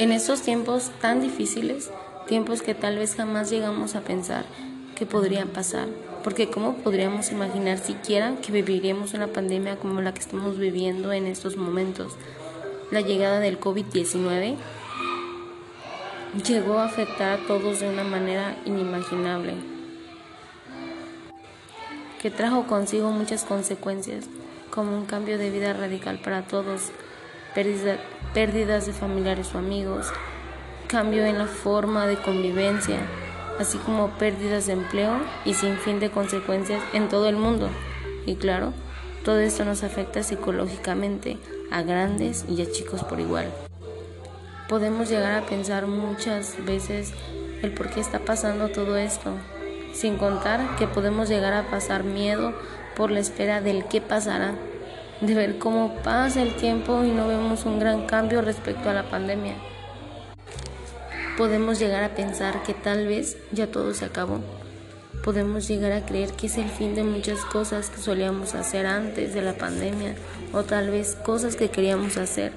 En estos tiempos tan difíciles, tiempos que tal vez jamás llegamos a pensar que podrían pasar, porque ¿cómo podríamos imaginar siquiera que viviríamos una pandemia como la que estamos viviendo en estos momentos? La llegada del COVID-19 llegó a afectar a todos de una manera inimaginable, que trajo consigo muchas consecuencias, como un cambio de vida radical para todos, pérdidas de familiares o amigos, cambio en la forma de convivencia, así como pérdidas de empleo y sin fin de consecuencias en todo el mundo. Y claro, todo esto nos afecta psicológicamente a grandes y a chicos por igual. Podemos llegar a pensar muchas veces el por qué está pasando todo esto, sin contar que podemos llegar a pasar miedo por la espera del qué pasará de ver cómo pasa el tiempo y no vemos un gran cambio respecto a la pandemia. Podemos llegar a pensar que tal vez ya todo se acabó. Podemos llegar a creer que es el fin de muchas cosas que solíamos hacer antes de la pandemia o tal vez cosas que queríamos hacer.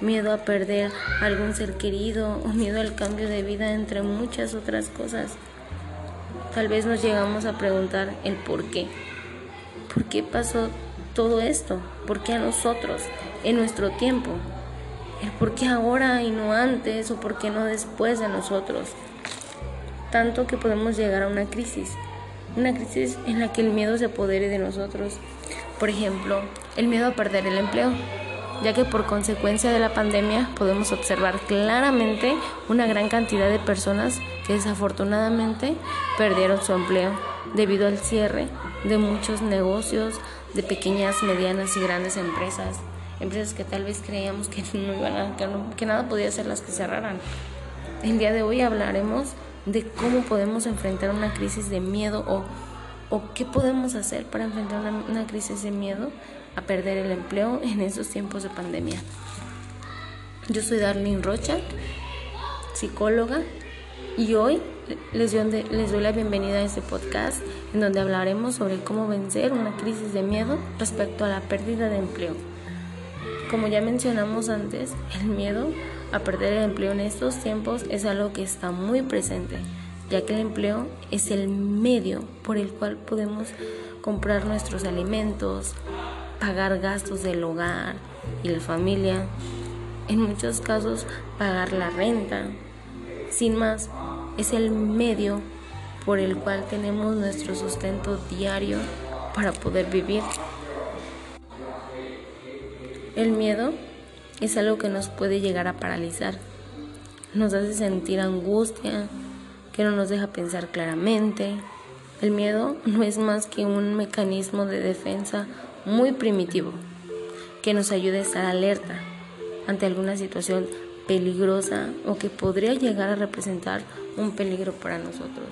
Miedo a perder algún ser querido o miedo al cambio de vida entre muchas otras cosas. Tal vez nos llegamos a preguntar el por qué. ¿Por qué pasó todo esto? ¿Por qué a nosotros, en nuestro tiempo? ¿El por qué ahora y no antes o por qué no después de nosotros? Tanto que podemos llegar a una crisis, una crisis en la que el miedo se apodere de nosotros. Por ejemplo, el miedo a perder el empleo, ya que por consecuencia de la pandemia podemos observar claramente una gran cantidad de personas que desafortunadamente perdieron su empleo debido al cierre de muchos negocios, de pequeñas, medianas y grandes empresas, empresas que tal vez creíamos que no iban a, que, nada podía ser las que cerraran. El día de hoy hablaremos de cómo podemos enfrentar una crisis de miedo o, o qué podemos hacer para enfrentar una, una crisis de miedo a perder el empleo en estos tiempos de pandemia. Yo soy Darlene Rocha, psicóloga, y hoy les doy, les doy la bienvenida a este podcast en donde hablaremos sobre cómo vencer una crisis de miedo respecto a la pérdida de empleo. Como ya mencionamos antes, el miedo a perder el empleo en estos tiempos es algo que está muy presente, ya que el empleo es el medio por el cual podemos comprar nuestros alimentos, pagar gastos del hogar y la familia, en muchos casos pagar la renta. Sin más, es el medio por el cual tenemos nuestro sustento diario para poder vivir. El miedo es algo que nos puede llegar a paralizar. Nos hace sentir angustia, que no nos deja pensar claramente. El miedo no es más que un mecanismo de defensa muy primitivo que nos ayuda a estar alerta ante alguna situación peligrosa o que podría llegar a representar un peligro para nosotros.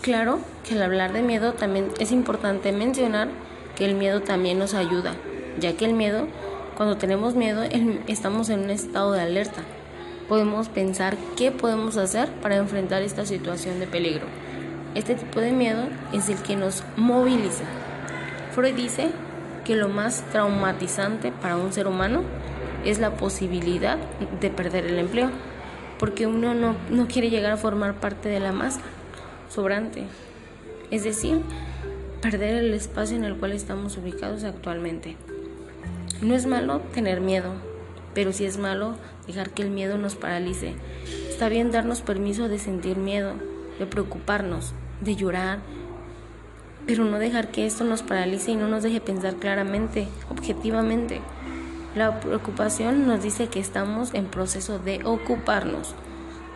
Claro que al hablar de miedo también es importante mencionar que el miedo también nos ayuda, ya que el miedo, cuando tenemos miedo, estamos en un estado de alerta. Podemos pensar qué podemos hacer para enfrentar esta situación de peligro. Este tipo de miedo es el que nos moviliza. Freud dice que lo más traumatizante para un ser humano es la posibilidad de perder el empleo, porque uno no, no quiere llegar a formar parte de la masa sobrante, es decir, perder el espacio en el cual estamos ubicados actualmente. No es malo tener miedo, pero sí es malo dejar que el miedo nos paralice. Está bien darnos permiso de sentir miedo, de preocuparnos, de llorar, pero no dejar que esto nos paralice y no nos deje pensar claramente, objetivamente. La preocupación nos dice que estamos en proceso de ocuparnos,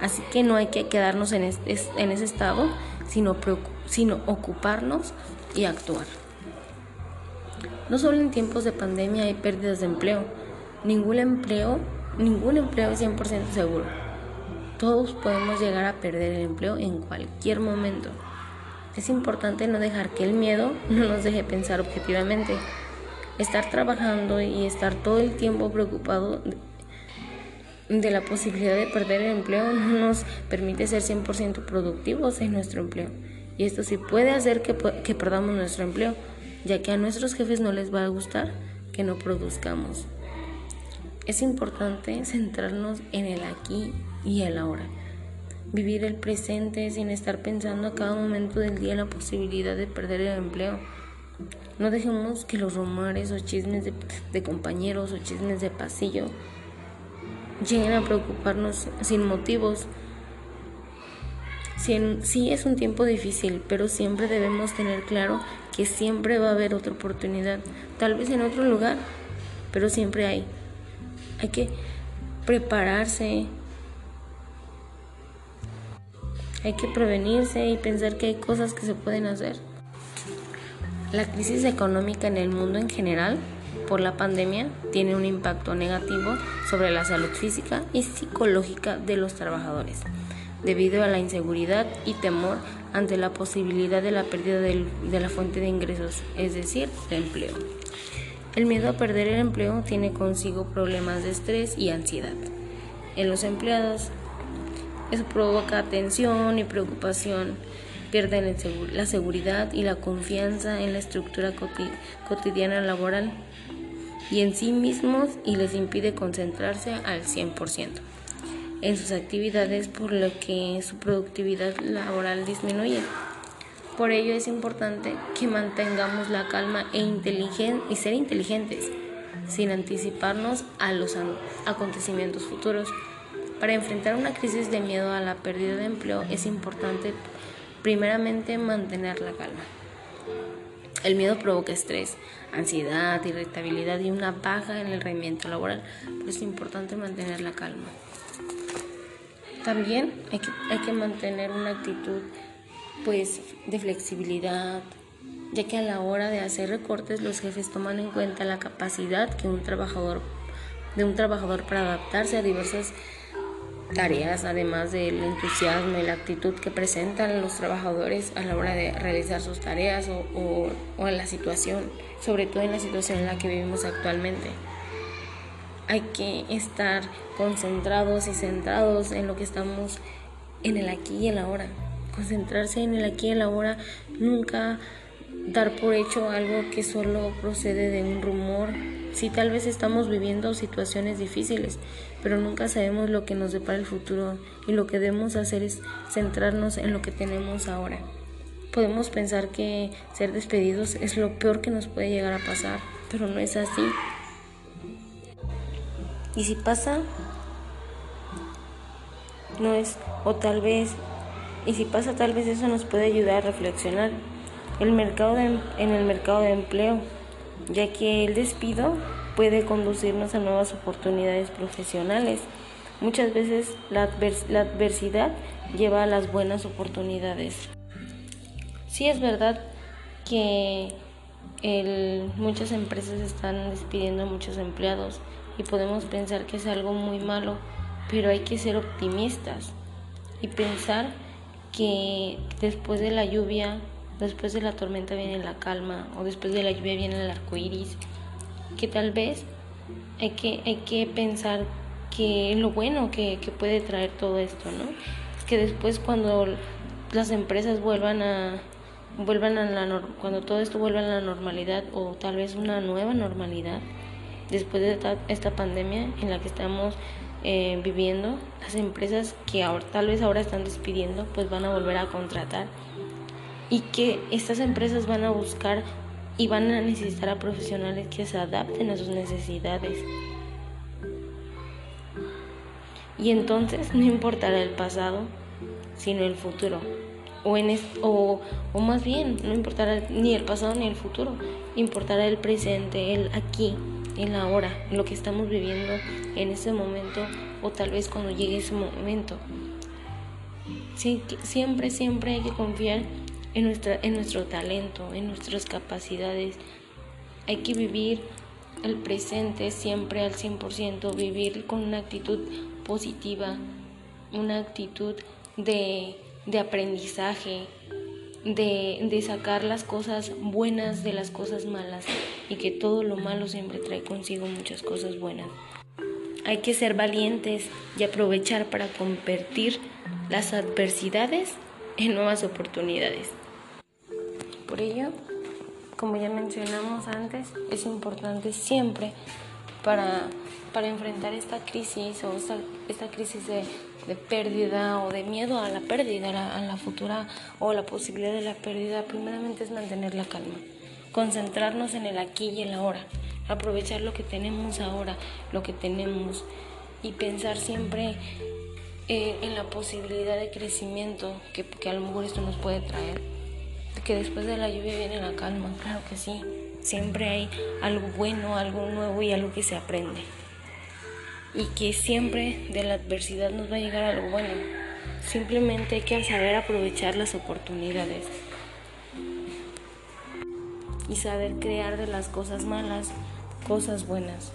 así que no hay que quedarnos en, en ese estado, sino, sino ocuparnos y actuar. No solo en tiempos de pandemia hay pérdidas de empleo, ningún empleo, ningún empleo es 100% seguro. Todos podemos llegar a perder el empleo en cualquier momento. Es importante no dejar que el miedo no nos deje pensar objetivamente estar trabajando y estar todo el tiempo preocupado de la posibilidad de perder el empleo no nos permite ser 100% productivos en nuestro empleo. Y esto sí puede hacer que, que perdamos nuestro empleo, ya que a nuestros jefes no les va a gustar que no produzcamos. Es importante centrarnos en el aquí y el ahora. Vivir el presente sin estar pensando a cada momento del día la posibilidad de perder el empleo. No dejemos que los rumores o chismes de, compañeros o chismes de pasillo lleguen a preocuparnos sin motivos. Sí, es un tiempo difícil, pero siempre debemos tener claro que siempre va a haber otra oportunidad, tal vez en otro lugar, pero siempre hay. Hay que prepararse, hay que prevenirse y pensar que hay cosas que se pueden hacer. La crisis económica en el mundo en general por la pandemia tiene un impacto negativo sobre la salud física y psicológica de los trabajadores, debido a la inseguridad y temor ante la posibilidad de la pérdida de la fuente de ingresos, es decir, el empleo. El miedo a perder el empleo tiene consigo problemas de estrés y ansiedad. En los empleados, eso provoca tensión y preocupación pierden la seguridad y la confianza en la estructura cotidiana laboral y en sí mismos y les impide concentrarse al 100% en sus actividades por lo que su productividad laboral disminuye. Por ello es importante que mantengamos la calma e y ser inteligentes sin anticiparnos a los acontecimientos futuros. Para enfrentar una crisis de miedo a la pérdida de empleo es importante Primeramente, mantener la calma. El miedo provoca estrés, ansiedad, irritabilidad y una baja en el rendimiento laboral, pero es importante mantener la calma. También hay que, hay que mantener una actitud pues, de flexibilidad, ya que a la hora de hacer recortes los jefes toman en cuenta la capacidad que un trabajador de un trabajador para adaptarse a diversas tareas, además del entusiasmo y la actitud que presentan los trabajadores a la hora de realizar sus tareas o, en la situación, sobre todo en la situación en la que vivimos actualmente. Hay que estar concentrados y centrados en lo que estamos en el aquí y el ahora. Concentrarse en el aquí y el ahora, nunca dar por hecho algo que solo procede de un rumor Sí, tal vez estamos viviendo situaciones difíciles, pero nunca sabemos lo que nos depara el futuro y lo que debemos hacer es centrarnos en lo que tenemos ahora. Podemos pensar que ser despedidos es lo peor que nos puede llegar a pasar, pero no es así. Y si pasa, no es, o tal vez, y si pasa tal vez eso nos puede ayudar a reflexionar. El mercado en el mercado de empleo ya que el despido puede conducirnos a nuevas oportunidades profesionales. Muchas veces la, adversidad lleva a las buenas oportunidades. Sí es verdad que muchas empresas están despidiendo a muchos empleados y podemos pensar que es algo muy malo, pero hay que ser optimistas y pensar que después de la lluvia después de la tormenta viene la calma o después de la lluvia viene el arco iris, que tal vez hay que, hay que pensar que lo bueno que, que puede traer todo esto, ¿no? Es que después cuando las empresas vuelvan a vuelvan a la cuando todo esto vuelva a la normalidad o tal vez una nueva normalidad después de esta, esta pandemia en la que estamos eh, viviendo las empresas que ahora, tal vez ahora están despidiendo pues van a volver a contratar y que estas empresas van a buscar y van a necesitar a profesionales que se adapten a sus necesidades. Y entonces no importará el pasado, sino el futuro. O, en o, o más bien, no importará ni el pasado ni el futuro, importará el presente, el aquí, el ahora, lo que estamos viviendo en ese momento o tal vez cuando llegue ese momento. Siempre, siempre hay que confiar en, nuestra, en nuestro talento, en nuestras capacidades. Hay que vivir el presente siempre al 100%, vivir con una actitud positiva, una actitud de, de aprendizaje, de, de, sacar las cosas buenas de las cosas malas y que todo lo malo siempre trae consigo muchas cosas buenas. Hay que ser valientes y aprovechar para convertir las adversidades en nuevas oportunidades. Por ello, como ya mencionamos antes, es importante siempre para, para enfrentar esta crisis o esta, crisis de, de, pérdida o de miedo a la pérdida, a la, a la futura o la posibilidad de la pérdida, primeramente es mantener la calma, concentrarnos en el aquí y el ahora, aprovechar lo que tenemos ahora, lo que tenemos y pensar siempre eh, en la posibilidad de crecimiento que, que a lo mejor esto nos puede traer. Que después de la lluvia viene la calma, claro que sí. Siempre hay algo bueno, algo nuevo y algo que se aprende. Y que siempre de la adversidad nos va a llegar algo bueno. Simplemente hay que saber aprovechar las oportunidades y saber crear de las cosas malas cosas buenas.